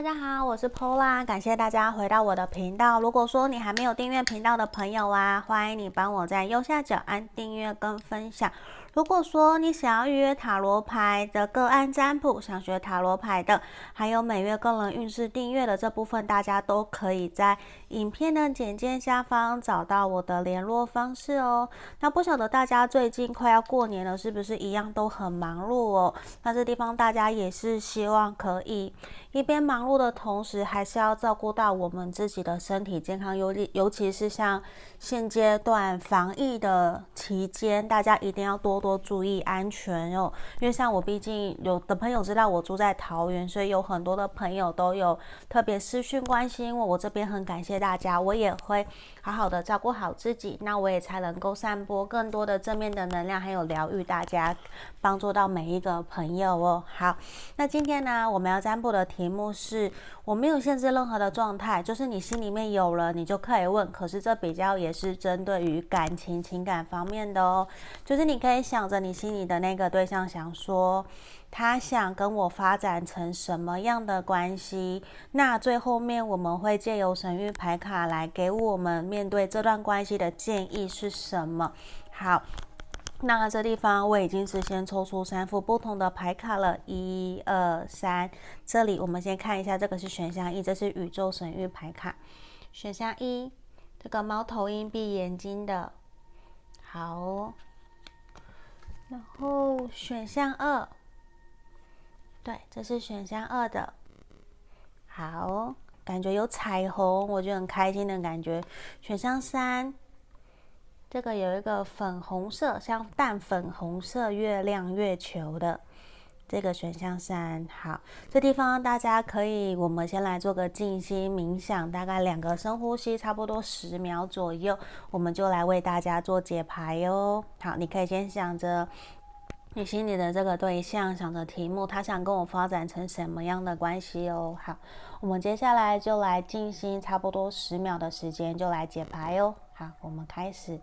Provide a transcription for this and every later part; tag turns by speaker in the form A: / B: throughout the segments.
A: 大家好，我是 Pola，感谢大家回到我的频道。如果说你还没有订阅频道的朋友啊，欢迎你帮我在右下角按订阅跟分享。如果说你想要预约塔罗牌的个案占卜，想学塔罗牌的，还有每月个人运势订阅的这部分，大家都可以在影片的简介下方找到我的联络方式哦。那不晓得大家最近快要过年了，是不是一样都很忙碌哦？那这地方大家也是希望可以一边忙碌的同时，还是要照顾到我们自己的身体健康，尤尤其是像现阶段防疫的期间，大家一定要多。多注意安全哦，因为像我，毕竟有的朋友知道我住在桃园，所以有很多的朋友都有特别私讯关心我。我这边很感谢大家，我也会好好的照顾好自己，那我也才能够散播更多的正面的能量，还有疗愈大家，帮助到每一个朋友哦。好，那今天呢，我们要占卜的题目是。我没有限制任何的状态，就是你心里面有了，你就可以问。可是这比较也是针对于感情、情感方面的哦。就是你可以想着你心里的那个对象，想说他想跟我发展成什么样的关系。那最后面我们会借由神諭牌卡来给我们面对这段关系的建议是什么？好。那这地方我已经是先抽出三副不同的牌卡了，一二三。这里我们先看一下，这个是选项一，这是宇宙神諭牌卡。选项一，这个猫头鹰闭眼睛的，好。然后选项二，对，这是选项二的，好，感觉有彩虹，我就很开心的感觉。选项三。这个有一个粉红色，像淡粉红色月亮月球的这个选项三，好，这地方大家可以，我们先来做个静心冥想，大概两个深呼吸，差不多十秒左右，我们就来为大家做解牌哟。好，你可以先想着你心里的这个对象，想着题目，他想跟我发展成什么样的关系哦。好，我们接下来就来静心，差不多十秒的时间就来解牌哦。好，我们开始。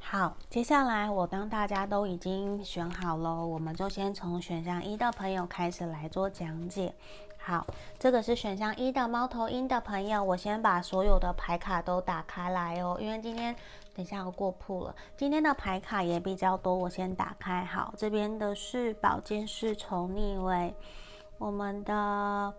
A: 好，接下来我当大家都已经选好了，我们就先从选项一的朋友开始来做讲解。好，这个是选项一的猫头鹰的朋友，我先把所有的牌卡都打开来哦，因为今天等一下要过铺了，今天的牌卡也比较多，我先打开。好，这边的是宝剑侍从逆位，我们的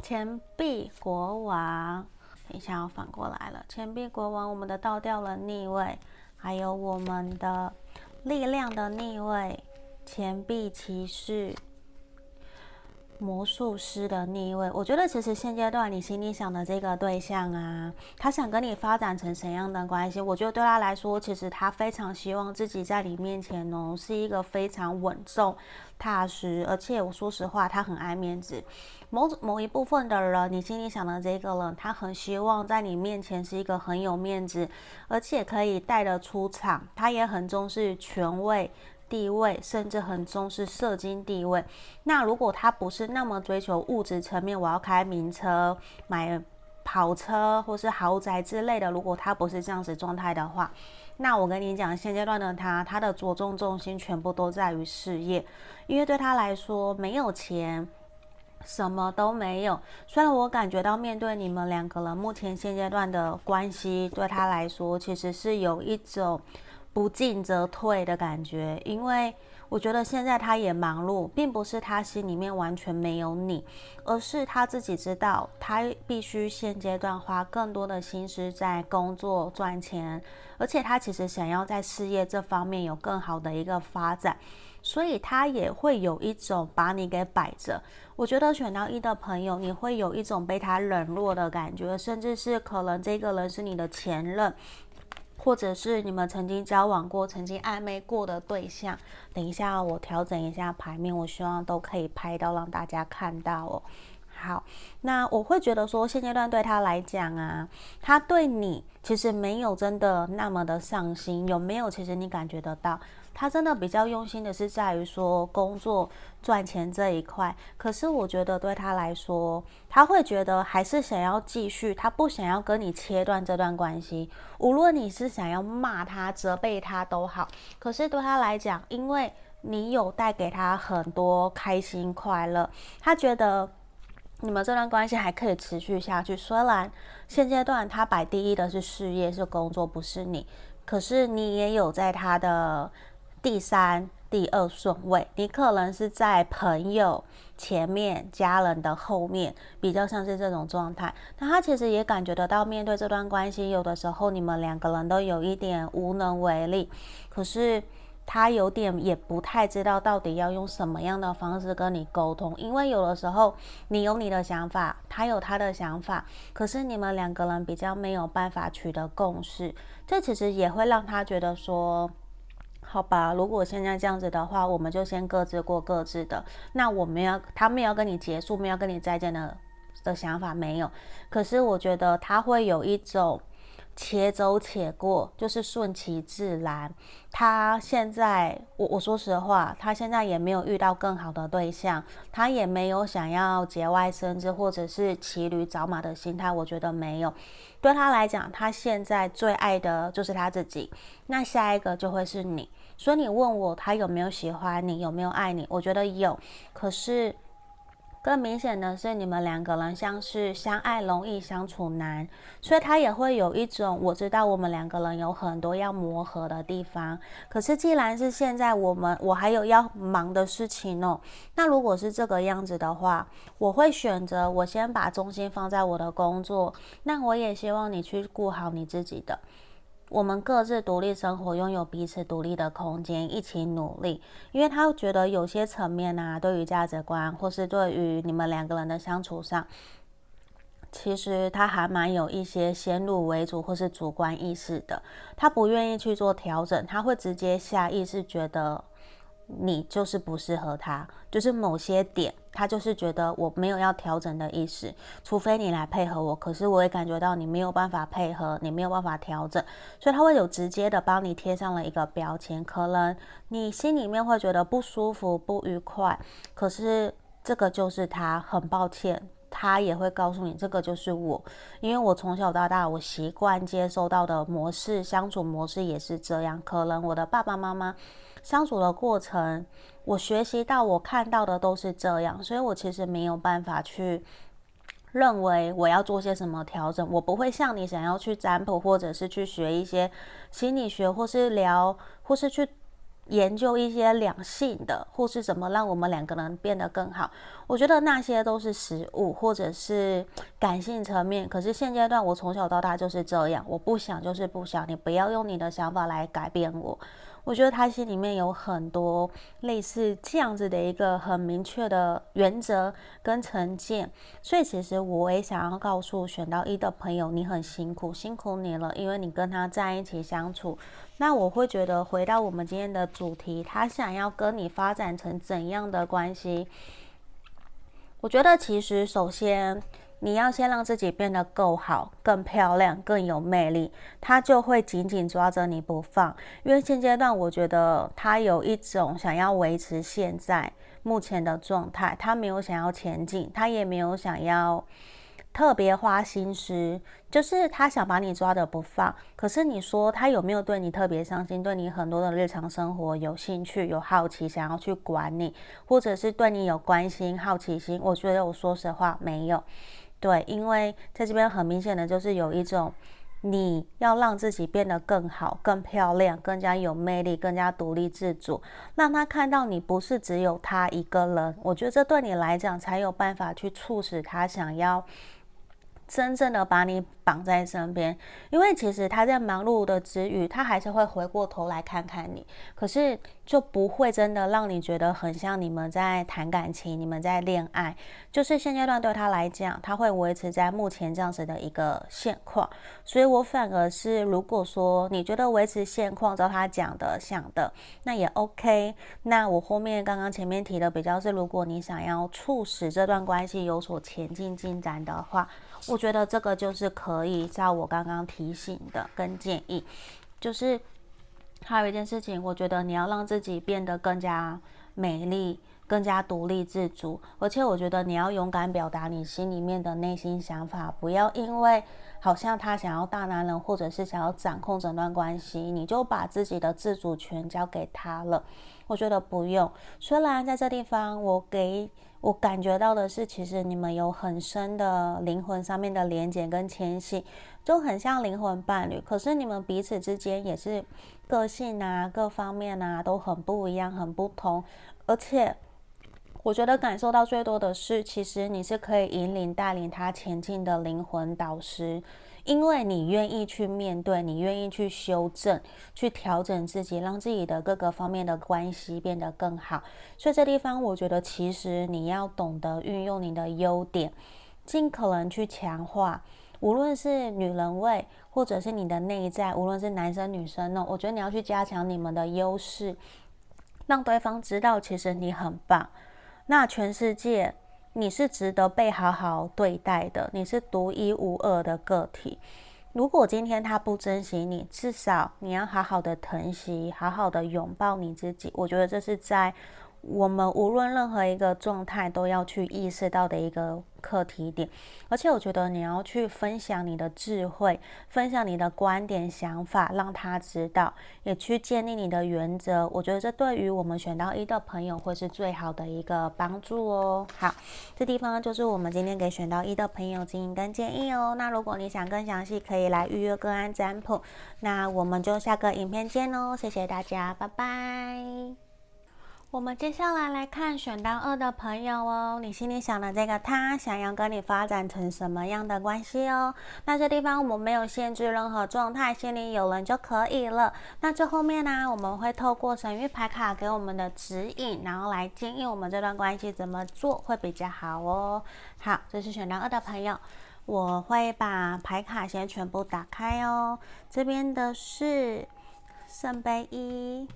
A: 钱币国王，等一下要反过来了，钱币国王，我们的倒吊人逆位。还有我们的力量的逆位，钱币骑士，魔术师的逆位。我觉得其实现阶段你心里想的这个对象啊，他想跟你发展成什么样的关系？我觉得对他来说，其实他非常希望自己在你面前哦，是一个非常稳重、踏实，而且我说实话，他很爱面子。某种某一部分的人，你心里想的这个人，他很希望在你面前是一个很有面子，而且可以带得出场。他也很重视权位、地位，甚至很重视社经地位。那如果他不是那么追求物质层面，我要开名车、买跑车或是豪宅之类的，如果他不是这样子状态的话，那我跟你讲，现阶段的他，他的着重重心全部都在于事业，因为对他来说，没有钱。什么都没有。虽然我感觉到面对你们两个人目前现阶段的关系，对他来说其实是有一种不进则退的感觉。因为我觉得现在他也忙碌，并不是他心里面完全没有你，而是他自己知道他必须现阶段花更多的心思在工作赚钱，而且他其实想要在事业这方面有更好的一个发展。所以他也会有一种把你给摆着。我觉得选到一的朋友，你会有一种被他冷落的感觉，甚至是可能这个人是你的前任，或者是你们曾经交往过、曾经暧昧过的对象。等一下，我调整一下牌面，我希望都可以拍到，让大家看到哦。好，那我会觉得说，现阶段对他来讲啊，他对你其实没有真的那么的上心，有没有？其实你感觉得到。他真的比较用心的是在于说工作赚钱这一块。可是我觉得对他来说，他会觉得还是想要继续，他不想要跟你切断这段关系。无论你是想要骂他、责备他都好，可是对他来讲，因为你有带给他很多开心快乐，他觉得。你们这段关系还可以持续下去，虽然现阶段他摆第一的是事业，是工作，不是你，可是你也有在他的第三、第二顺位，你可能是在朋友前面、家人的后面，比较像是这种状态。那他其实也感觉得到，面对这段关系，有的时候你们两个人都有一点无能为力，可是。他有点也不太知道到底要用什么样的方式跟你沟通，因为有的时候你有你的想法，他有他的想法，可是你们两个人比较没有办法取得共识，这其实也会让他觉得说，好吧，如果现在这样子的话，我们就先各自过各自的。那我们要他没有跟你结束，没有跟你再见的的想法没有，可是我觉得他会有一种。且走且过，就是顺其自然。他现在，我我说实话，他现在也没有遇到更好的对象，他也没有想要节外生枝或者是骑驴找马的心态。我觉得没有。对他来讲，他现在最爱的就是他自己。那下一个就会是你。所以你问我他有没有喜欢你，有没有爱你？我觉得有。可是。更明显的是，你们两个人像是相爱容易相处难，所以他也会有一种我知道我们两个人有很多要磨合的地方。可是既然是现在我们我还有要忙的事情哦，那如果是这个样子的话，我会选择我先把重心放在我的工作。那我也希望你去顾好你自己的。我们各自独立生活，拥有彼此独立的空间，一起努力。因为他觉得有些层面啊，对于价值观，或是对于你们两个人的相处上，其实他还蛮有一些先入为主或是主观意识的。他不愿意去做调整，他会直接下意识觉得。你就是不适合他，就是某些点，他就是觉得我没有要调整的意思，除非你来配合我。可是我也感觉到你没有办法配合，你没有办法调整，所以他会有直接的帮你贴上了一个标签。可能你心里面会觉得不舒服、不愉快，可是这个就是他，很抱歉，他也会告诉你这个就是我，因为我从小到大我习惯接受到的模式、相处模式也是这样。可能我的爸爸妈妈。相处的过程，我学习到，我看到的都是这样，所以我其实没有办法去认为我要做些什么调整。我不会像你想要去占卜，或者是去学一些心理学，或是聊，或是去研究一些两性的，或是怎么让我们两个人变得更好。我觉得那些都是实物，或者是感性层面。可是现阶段，我从小到大就是这样，我不想就是不想，你不要用你的想法来改变我。我觉得他心里面有很多类似这样子的一个很明确的原则跟成见，所以其实我也想要告诉选到一的朋友，你很辛苦，辛苦你了，因为你跟他在一起相处。那我会觉得回到我们今天的主题，他想要跟你发展成怎样的关系？我觉得其实首先。你要先让自己变得够好、更漂亮、更有魅力，他就会紧紧抓着你不放。因为现阶段，我觉得他有一种想要维持现在目前的状态，他没有想要前进，他也没有想要特别花心思，就是他想把你抓着不放。可是你说他有没有对你特别上心，对你很多的日常生活有兴趣、有好奇，想要去管你，或者是对你有关心、好奇心？我觉得我说实话没有。对，因为在这边很明显的就是有一种，你要让自己变得更好、更漂亮、更加有魅力、更加独立自主，让他看到你不是只有他一个人。我觉得这对你来讲才有办法去促使他想要。真正的把你绑在身边，因为其实他在忙碌的之余，他还是会回过头来看看你，可是就不会真的让你觉得很像你们在谈感情，你们在恋爱。就是现阶段对他来讲，他会维持在目前这样子的一个现况。所以我反而是，如果说你觉得维持现况，照他讲的想的，那也 OK。那我后面刚刚前面提的比较是，如果你想要促使这段关系有所前进进展的话。我觉得这个就是可以照我刚刚提醒的跟建议，就是还有一件事情，我觉得你要让自己变得更加美丽。更加独立自主，而且我觉得你要勇敢表达你心里面的内心想法，不要因为好像他想要大男人，或者是想要掌控整段关系，你就把自己的自主权交给他了。我觉得不用。虽然在这地方，我给我感觉到的是，其实你们有很深的灵魂上面的连结跟牵系，就很像灵魂伴侣。可是你们彼此之间也是个性啊，各方面啊都很不一样，很不同，而且。我觉得感受到最多的是，其实你是可以引领、带领他前进的灵魂导师，因为你愿意去面对，你愿意去修正、去调整自己，让自己的各个方面的关系变得更好。所以这地方，我觉得其实你要懂得运用你的优点，尽可能去强化，无论是女人味，或者是你的内在，无论是男生女生呢，我觉得你要去加强你们的优势，让对方知道其实你很棒。那全世界，你是值得被好好对待的，你是独一无二的个体。如果今天他不珍惜你，至少你要好好的疼惜，好好的拥抱你自己。我觉得这是在。我们无论任何一个状态，都要去意识到的一个课题点，而且我觉得你要去分享你的智慧，分享你的观点、想法，让他知道，也去建立你的原则。我觉得这对于我们选到一的朋友会是最好的一个帮助哦。好，这地方就是我们今天给选到一的朋友建议跟建议哦。那如果你想更详细，可以来预约个案占卜。那我们就下个影片见哦，谢谢大家，拜拜。我们接下来来看选到二的朋友哦，你心里想的这个他想要跟你发展成什么样的关系哦？那这地方我们没有限制任何状态，心里有人就可以了。那这后面呢，我们会透过神諭牌卡给我们的指引，然后来建议我们这段关系怎么做会比较好哦。好，这是选到二的朋友，我会把牌卡先全部打开哦。这边的是圣杯一。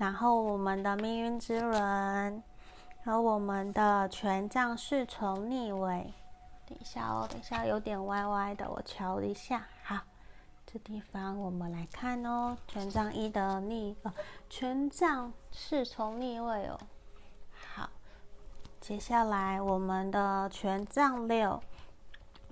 A: 然后我们的命运之轮，和我们的权杖侍从逆位，等一下哦，等一下有点歪歪的，我瞧一下。好，这地方我们来看哦，权杖一的逆，呃，权杖侍从逆位哦。好，接下来我们的权杖六。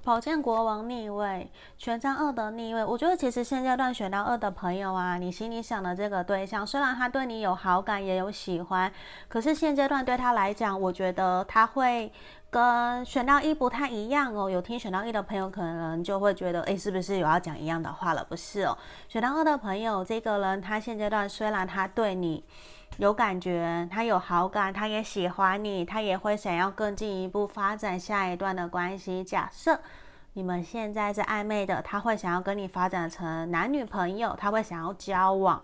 A: 宝剑国王逆位，权杖二的逆位。我觉得其实现阶段选到二的朋友啊，你心里想的这个对象，虽然他对你有好感，也有喜欢，可是现阶段对他来讲，我觉得他会跟选到一不太一样哦。有听选到一的朋友，可能就会觉得，诶，是不是有要讲一样的话了？不是哦，选到二的朋友，这个人他现阶段虽然他对你。有感觉，他有好感，他也喜欢你，他也会想要更进一步发展下一段的关系。假设你们现在是暧昧的，他会想要跟你发展成男女朋友，他会想要交往。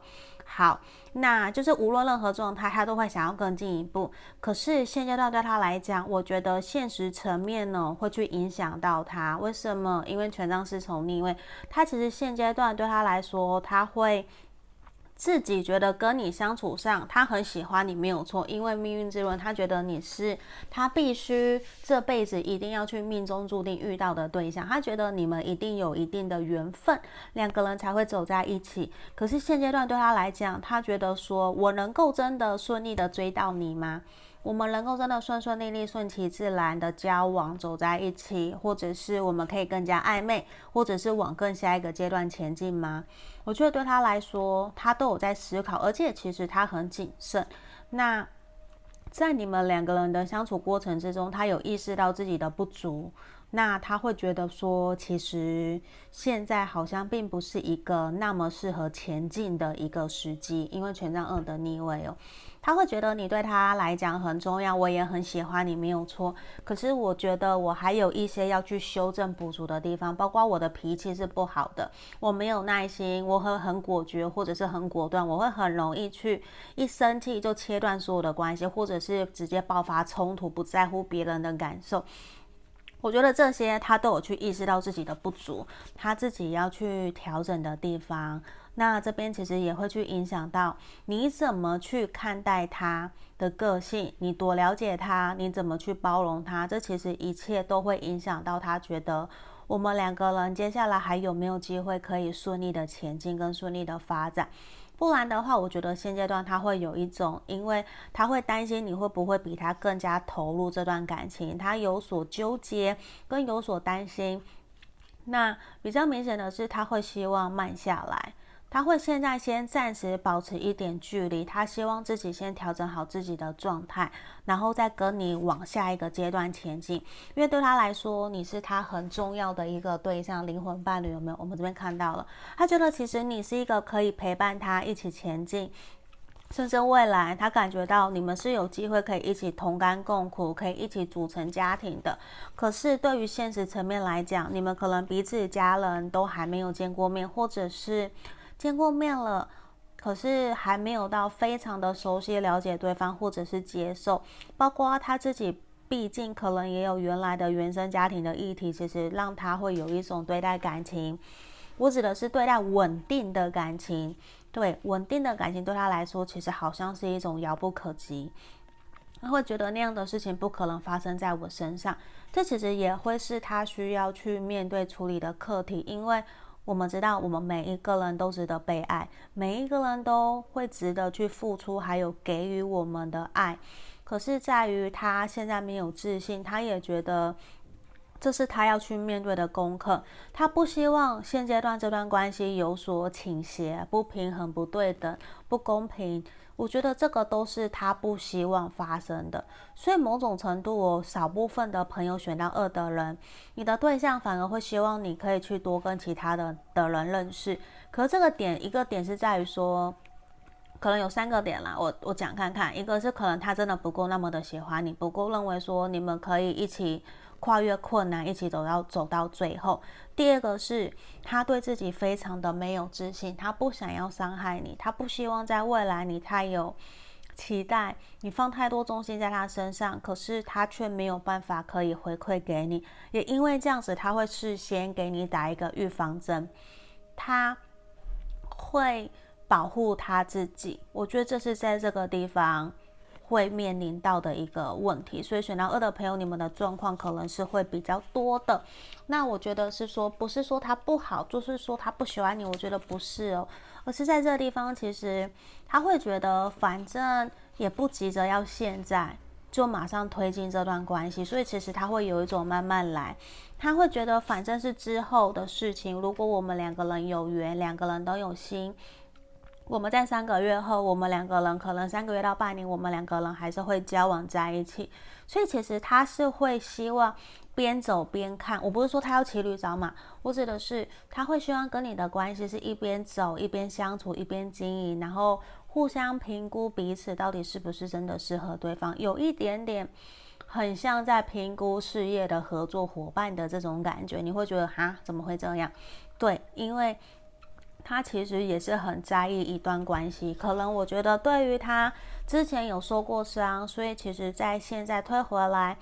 A: 好，那就是无论任何状态，他都会想要更进一步。可是现阶段对他来讲，我觉得现实层面呢会去影响到他。为什么？因为权杖侍从逆位，他其实现阶段对他来说，他会。自己觉得跟你相处上，他很喜欢你没有错，因为命运之轮，他觉得你是他必须这辈子一定要去命中注定遇到的对象，他觉得你们一定有一定的缘分，两个人才会走在一起。可是现阶段对他来讲，他觉得说我能够真的顺利的追到你吗？我们能够真的顺顺利利、顺其自然的交往走在一起，或者是我们可以更加暧昧，或者是往更下一个阶段前进吗？我觉得对他来说，他都有在思考，而且其实他很谨慎。那在你们两个人的相处过程之中，他有意识到自己的不足。那他会觉得说，其实现在好像并不是一个那么适合前进的一个时机，因为权杖二的逆位哦，他会觉得你对他来讲很重要，我也很喜欢你，没有错。可是我觉得我还有一些要去修正补足的地方，包括我的脾气是不好的，我没有耐心，我会很果决或者是很果断，我会很容易去一生气就切断所有的关系，或者是直接爆发冲突，不在乎别人的感受。我觉得这些他都有去意识到自己的不足，他自己要去调整的地方。那这边其实也会去影响到你怎么去看待他的个性，你多了解他，你怎么去包容他，这其实一切都会影响到他觉得我们两个人接下来还有没有机会可以顺利的前进跟顺利的发展？不然的话，我觉得现阶段他会有一种，因为他会担心你会不会比他更加投入这段感情，他有所纠结跟有所担心。那比较明显的是，他会希望慢下来。他会现在先暂时保持一点距离，他希望自己先调整好自己的状态，然后再跟你往下一个阶段前进。因为对他来说，你是他很重要的一个对象，灵魂伴侣有没有？我们这边看到了，他觉得其实你是一个可以陪伴他一起前进，甚至未来他感觉到你们是有机会可以一起同甘共苦，可以一起组成家庭的。可是对于现实层面来讲，你们可能彼此家人都还没有见过面，或者是。见过面了，可是还没有到非常的熟悉、了解对方，或者是接受。包括他自己，毕竟可能也有原来的原生家庭的议题，其实让他会有一种对待感情。我指的是对待稳定的感情，对稳定的感情对他来说，其实好像是一种遥不可及。他会觉得那样的事情不可能发生在我身上。这其实也会是他需要去面对处理的课题，因为。我们知道，我们每一个人都值得被爱，每一个人都会值得去付出，还有给予我们的爱。可是，在于他现在没有自信，他也觉得这是他要去面对的功课。他不希望现阶段这段关系有所倾斜、不平衡、不对等、不公平。我觉得这个都是他不希望发生的，所以某种程度，我少部分的朋友选到二的人，你的对象反而会希望你可以去多跟其他的的人认识。可是这个点，一个点是在于说，可能有三个点啦，我我讲看看，一个是可能他真的不够那么的喜欢你，不够认为说你们可以一起。跨越困难，一起走到走到最后。第二个是他对自己非常的没有自信，他不想要伤害你，他不希望在未来你太有期待，你放太多重心在他身上，可是他却没有办法可以回馈给你。也因为这样子，他会事先给你打一个预防针，他会保护他自己。我觉得这是在这个地方。会面临到的一个问题，所以选到二的朋友，你们的状况可能是会比较多的。那我觉得是说，不是说他不好，就是说他不喜欢你。我觉得不是哦，而是在这个地方，其实他会觉得，反正也不急着要现在就马上推进这段关系，所以其实他会有一种慢慢来。他会觉得，反正是之后的事情。如果我们两个人有缘，两个人都有心。我们在三个月后，我们两个人可能三个月到半年，我们两个人还是会交往在一起。所以其实他是会希望边走边看。我不是说他要骑驴找马，我指的是他会希望跟你的关系是一边走一边相处一边经营，然后互相评估彼此到底是不是真的适合对方，有一点点很像在评估事业的合作伙伴的这种感觉。你会觉得哈，怎么会这样？对，因为。他其实也是很在意一段关系，可能我觉得对于他之前有受过伤，所以其实在现在退回来，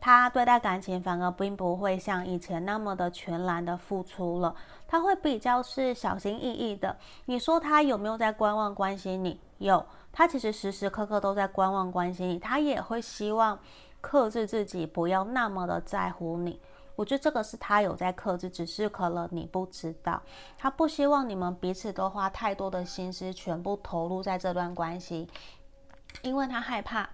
A: 他对待感情反而并不会像以前那么的全然的付出了，他会比较是小心翼翼的。你说他有没有在观望关心你？有，他其实时时刻刻都在观望关心你，他也会希望克制自己，不要那么的在乎你。我觉得这个是他有在克制，只是可能你不知道。他不希望你们彼此都花太多的心思，全部投入在这段关系，因为他害怕。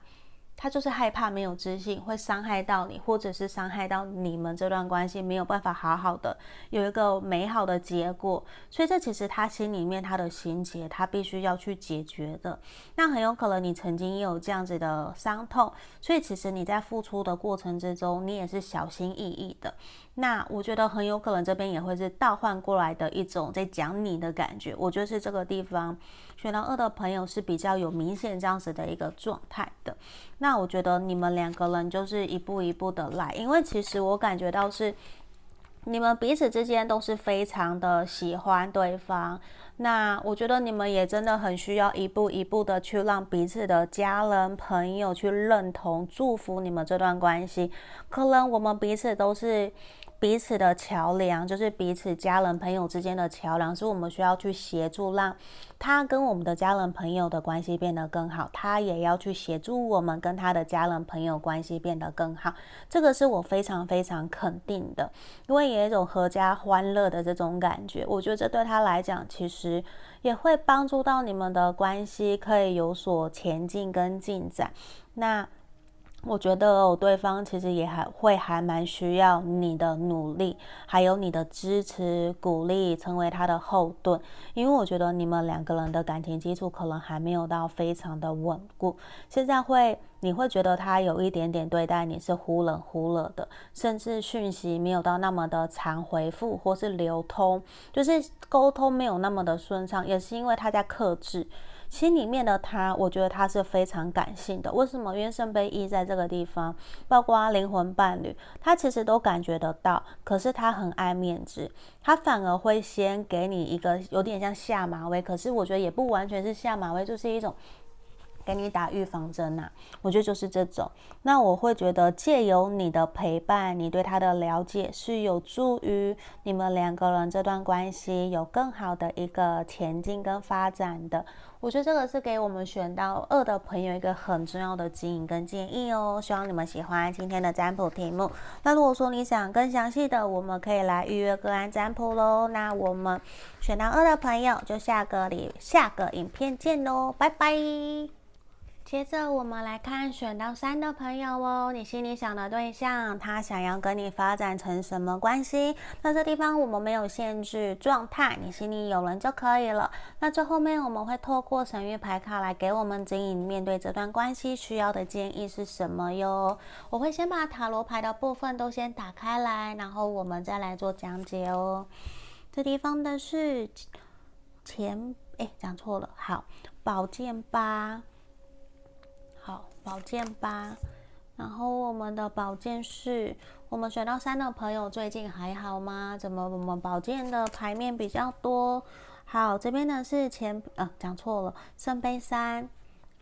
A: 他就是害怕没有自信会伤害到你，或者是伤害到你们这段关系没有办法好好的有一个美好的结果，所以这其实他心里面他的心结，他必须要去解决的。那很有可能你曾经也有这样子的伤痛，所以其实你在付出的过程之中，你也是小心翼翼的。那我觉得很有可能这边也会是倒换过来的一种在讲你的感觉。我觉得是这个地方选到二的朋友是比较有明显这样子的一个状态的。那我觉得你们两个人就是一步一步的来，因为其实我感觉到是你们彼此之间都是非常的喜欢对方。那我觉得你们也真的很需要一步一步的去让彼此的家人朋友去认同、祝福你们这段关系。可能我们彼此都是。彼此的桥梁，就是彼此家人朋友之间的桥梁，是我们需要去协助，让他跟我们的家人朋友的关系变得更好，他也要去协助我们跟他的家人朋友关系变得更好。这个是我非常非常肯定的，因为也有一种阖家欢乐的这种感觉，我觉得这对他来讲，其实也会帮助到你们的关系可以有所前进跟进展。那。我觉得对方其实也还会还蛮需要你的努力，还有你的支持、鼓励，成为他的后盾。因为我觉得你们两个人的感情基础可能还没有到非常的稳固。现在会，你会觉得他有一点点对待你是忽冷忽热的，甚至讯息没有到那么的常回复或是流通，就是沟通没有那么的顺畅，也是因为他在克制。心里面的他，我觉得他是非常感性的。为什么？因为圣杯一在这个地方，包括灵魂伴侣，他其实都感觉得到。可是他很爱面子，他反而会先给你一个有点像下马威。可是我觉得也不完全是下马威，就是一种。给你打预防针呐、啊，我觉得就是这种。那我会觉得借由你的陪伴，你对他的了解是有助于你们两个人这段关系有更好的一个前进跟发展的。我觉得这个是给我们选到二的朋友一个很重要的指引跟建议哦。希望你们喜欢今天的占卜题目。那如果说你想更详细的，我们可以来预约个案占卜喽。那我们选到二的朋友就下个礼下个影片见喽，拜拜。接着我们来看选到三的朋友哦，你心里想的对象，他想要跟你发展成什么关系？那这地方我们没有限制状态，你心里有人就可以了。那最后面我们会透过神諭牌卡来给我们指引，面对这段关系需要的建议是什么哟？我会先把塔罗牌的部分都先打开来，然后我们再来做讲解哦。这地方的是钱，哎，讲错了，好，宝剑八。宝剑八，然后我们的宝剑是，我们选到三的朋友最近还好吗？怎么我们宝剑的牌面比较多？好，这边呢是前，呃，讲错了，圣杯三。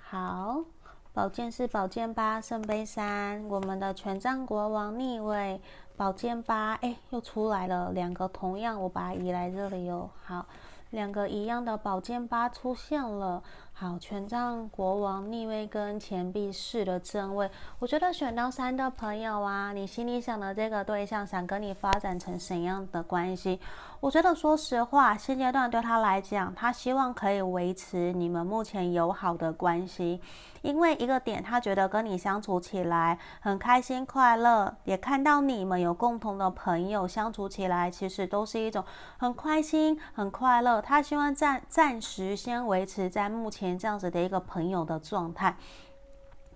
A: 好，宝剑是宝剑八，圣杯三，我们的权杖国王逆位，宝剑八，哎，又出来了两个同样，我把它移来这里哦。好，两个一样的宝剑八出现了。好，权杖国王逆位跟钱币四的正位，我觉得选到三的朋友啊，你心里想的这个对象想跟你发展成怎样的关系？我觉得说实话，现阶段对他来讲，他希望可以维持你们目前友好的关系，因为一个点，他觉得跟你相处起来很开心快乐，也看到你们有共同的朋友相处起来，其实都是一种很开心很快乐。他希望暂暂时先维持在目前。这样子的一个朋友的状态，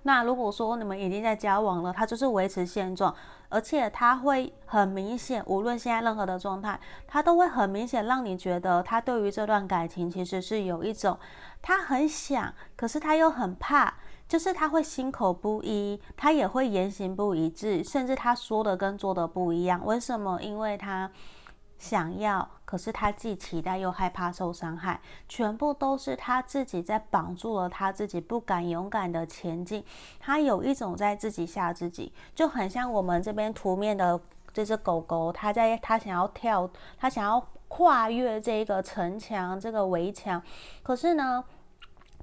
A: 那如果说你们已经在交往了，他就是维持现状，而且他会很明显，无论现在任何的状态，他都会很明显让你觉得他对于这段感情其实是有一种他很想，可是他又很怕，就是他会心口不一，他也会言行不一致，甚至他说的跟做的不一样。为什么？因为他想要。可是他既期待又害怕受伤害，全部都是他自己在绑住了他自己，不敢勇敢的前进。他有一种在自己吓自己，就很像我们这边图面的这只狗狗，它在它想要跳，它想要跨越这个城墙，这个围墙，可是呢，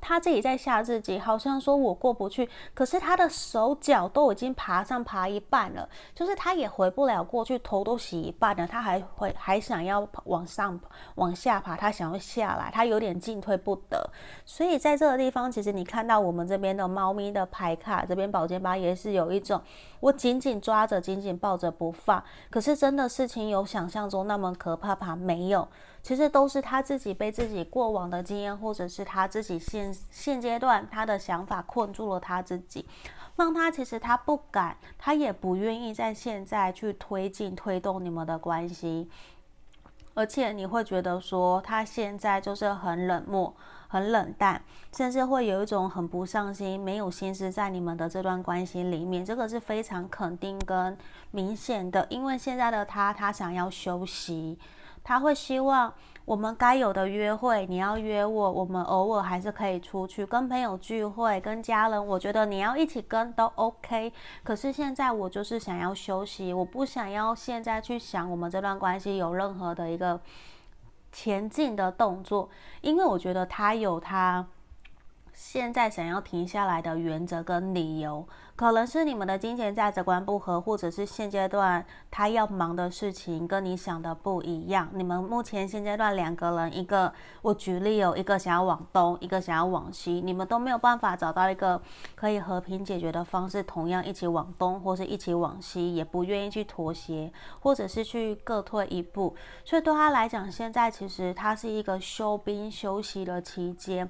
A: 他自己在吓自己，好像说我过不去，可是他的手脚都已经爬上爬一半了，就是他也回不了过去，头都洗一半了，他还会还想要往上往下爬，他想要下来，他有点进退不得。所以在这个地方，其实你看到我们这边的猫咪的牌卡，这边宝剑八也是有一种我紧紧抓着，紧紧抱着不放。可是真的事情有想象中那么可怕吗？没有。其实都是他自己被自己过往的经验，或者是他自己现现阶段他的想法困住了他自己，让他其实他不敢，他也不愿意在现在去推进推动你们的关系，而且你会觉得说他现在就是很冷漠、很冷淡，甚至会有一种很不上心、没有心思在你们的这段关系里面，这个是非常肯定跟明显的，因为现在的他他想要休息。他会希望我们该有的约会，你要约我，我们偶尔还是可以出去跟朋友聚会，跟家人，我觉得你要一起跟都 OK。可是现在我就是想要休息，我不想要现在去想我们这段关系有任何的一个前进的动作，因为我觉得他有他。现在想要停下来的原则跟理由，可能是你们的金钱价值观不合，或者是现阶段他要忙的事情跟你想的不一样。你们目前现阶段两个人，一个我举例有一个想要往东，一个想要往西，你们都没有办法找到一个可以和平解决的方式，同样一起往东或是一起往西，也不愿意去妥协，或者是去各退一步。所以对他来讲，现在其实他是一个休兵休息的期间。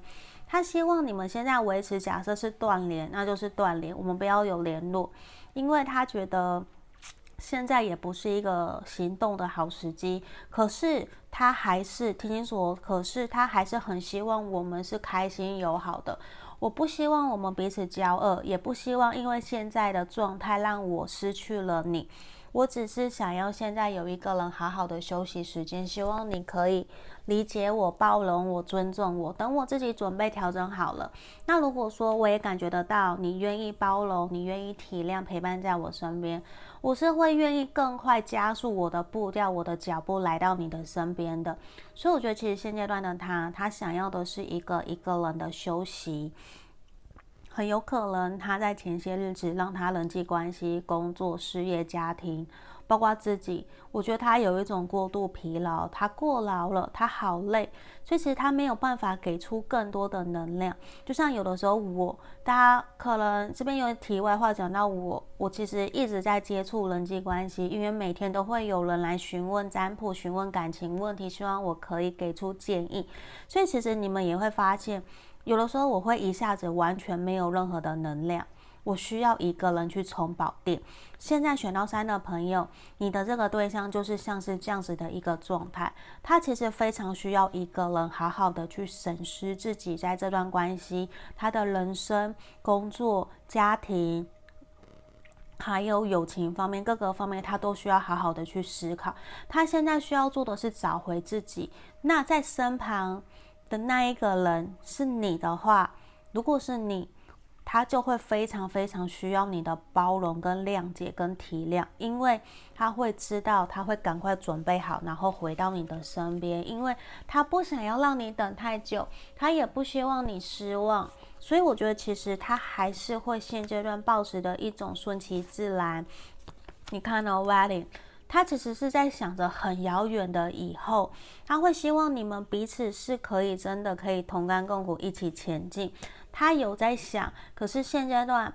A: 他希望你们现在维持，假设是断联，那就是断联，我们不要有联络，因为他觉得现在也不是一个行动的好时机。可是他还是听清楚，可是他还是很希望我们是开心友好的。我不希望我们彼此交恶，也不希望因为现在的状态让我失去了你。我只是想要现在有一个人好好的休息时间，希望你可以理解我、包容我、尊重我。等我自己准备调整好了，那如果说我也感觉得到你愿意包容、你愿意体谅、陪伴在我身边，我是会愿意更快加速我的步调、我的脚步来到你的身边的。所以我觉得，其实现阶段的他，他想要的是一个一个人的休息。很有可能他在前些日子让他人际关系、工作、事业、家庭，包括自己，我觉得他有一种过度疲劳，他过劳了，他好累，所以其实他没有办法给出更多的能量。就像有的时候我，大家可能这边有题外话讲到我，我其实一直在接触人际关系，因为每天都会有人来询问占卜、询问感情问题，希望我可以给出建议。所以其实你们也会发现。有的时候我会一下子完全没有任何的能量，我需要一个人去充饱电。现在选到三的朋友，你的这个对象就是像是这样子的一个状态，他其实非常需要一个人好好的去审视自己在这段关系、他的人生、工作、家庭，还有友情方面各个方面，他都需要好好的去思考。他现在需要做的是找回自己。那在身旁。的那一个人是你的话，如果是你，他就会非常非常需要你的包容跟谅解跟体谅，因为他会知道，他会赶快准备好，然后回到你的身边，因为他不想要让你等太久，他也不希望你失望，所以我觉得其实他还是会现阶段保持的一种顺其自然。你看到 Wedding。他其实是在想着很遥远的以后，他会希望你们彼此是可以真的可以同甘共苦，一起前进。他有在想，可是现阶段。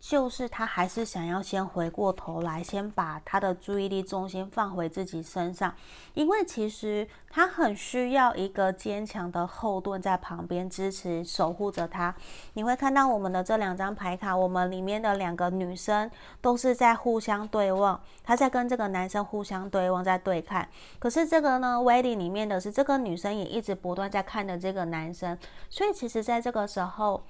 A: 就是他还是想要先回过头来，先把他的注意力重心放回自己身上，因为其实他很需要一个坚强的后盾在旁边支持、守护着他。你会看到我们的这两张牌卡，我们里面的两个女生都是在互相对望，她在跟这个男生互相对望，在对看。可是这个呢，Wedding 里面的是这个女生也一直不断在看着这个男生，所以其实在这个时候。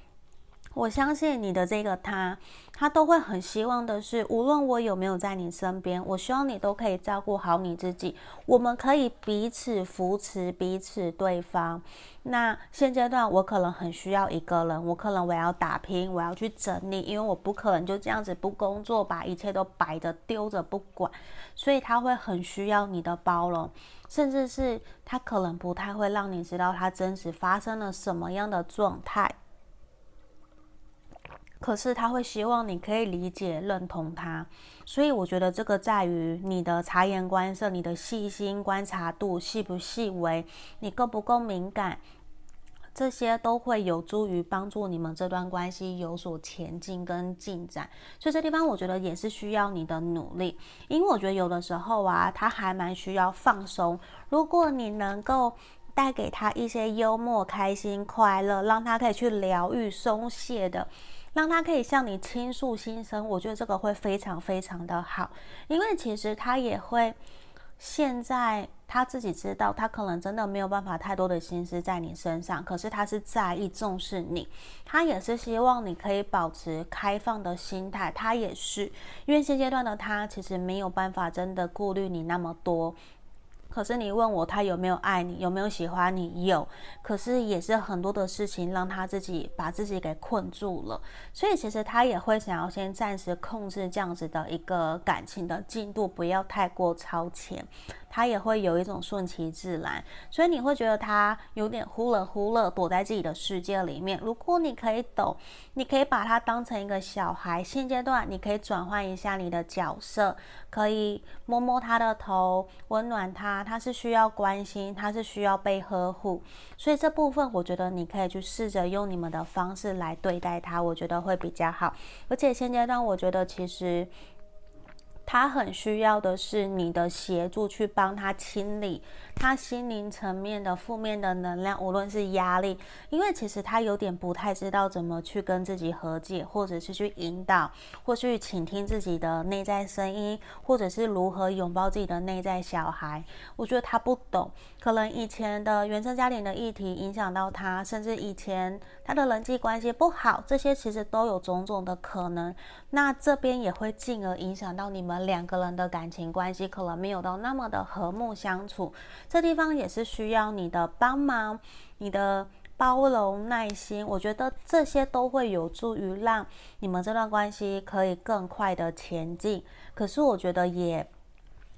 A: 我相信你的这个他，他都会很希望的是，无论我有没有在你身边，我希望你都可以照顾好你自己。我们可以彼此扶持彼此对方。那现阶段我可能很需要一个人，我可能我要打拼，我要去整理，因为我不可能就这样子不工作，把一切都摆着丢着不管。所以他会很需要你的包容，甚至是他可能不太会让你知道他真实发生了什么样的状态。可是他会希望你可以理解、认同他，所以我觉得这个在于你的察言观色、你的细心观察度细不细微，你够不够敏感，这些都会有助于帮助你们这段关系有所前进跟进展。所以这地方我觉得也是需要你的努力，因为我觉得有的时候啊，他还蛮需要放松。如果你能够带给他一些幽默、开心、快乐，让他可以去疗愈、松懈的。让他可以向你倾诉心声，我觉得这个会非常非常的好，因为其实他也会，现在他自己知道，他可能真的没有办法太多的心思在你身上，可是他是在意重视你，他也是希望你可以保持开放的心态，他也是，因为现阶段的他其实没有办法真的顾虑你那么多。可是你问我他有没有爱你，有没有喜欢你？有，可是也是很多的事情让他自己把自己给困住了，所以其实他也会想要先暂时控制这样子的一个感情的进度，不要太过超前。他也会有一种顺其自然，所以你会觉得他有点忽冷忽热，躲在自己的世界里面。如果你可以懂，你可以把他当成一个小孩。现阶段你可以转换一下你的角色，可以摸摸他的头，温暖他。他是需要关心，他是需要被呵护。所以这部分我觉得你可以去试着用你们的方式来对待他，我觉得会比较好。而且现阶段我觉得其实。他很需要的是你的协助，去帮他清理他心灵层面的负面的能量，无论是压力，因为其实他有点不太知道怎么去跟自己和解，或者是去引导，或去倾听自己的内在声音，或者是如何拥抱自己的内在小孩。我觉得他不懂，可能以前的原生家庭的议题影响到他，甚至以前他的人际关系不好，这些其实都有种种的可能。那这边也会进而影响到你们。两个人的感情关系可能没有到那么的和睦相处，这地方也是需要你的帮忙，你的包容、耐心，我觉得这些都会有助于让你们这段关系可以更快的前进。可是我觉得也。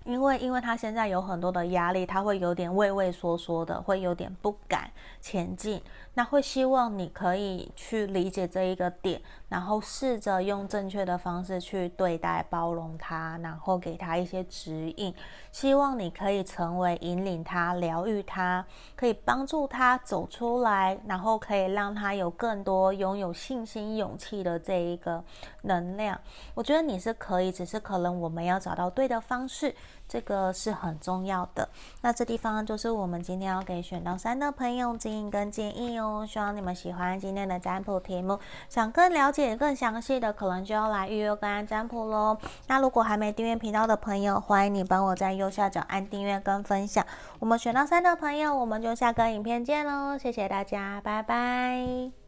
A: 因为，因为他现在有很多的压力，他会有点畏畏缩缩的，会有点不敢前进。那会希望你可以去理解这一个点，然后试着用正确的方式去对待、包容他，然后给他一些指引。希望你可以成为引领他、疗愈他，可以帮助他走出来，然后可以让他有更多拥有信心、勇气的这一个能量。我觉得你是可以，只是可能我们要找到对的方式。这个是很重要的。那这地方就是我们今天要给选到三的朋友指引跟建议哦。希望你们喜欢今天的占卜题目。想更了解、更详细的，可能就要来预约个案占卜喽。那如果还没订阅频道的朋友，欢迎你帮我在右下角按订阅跟分享。我们选到三的朋友，我们就下个影片见喽。谢谢大家，拜拜。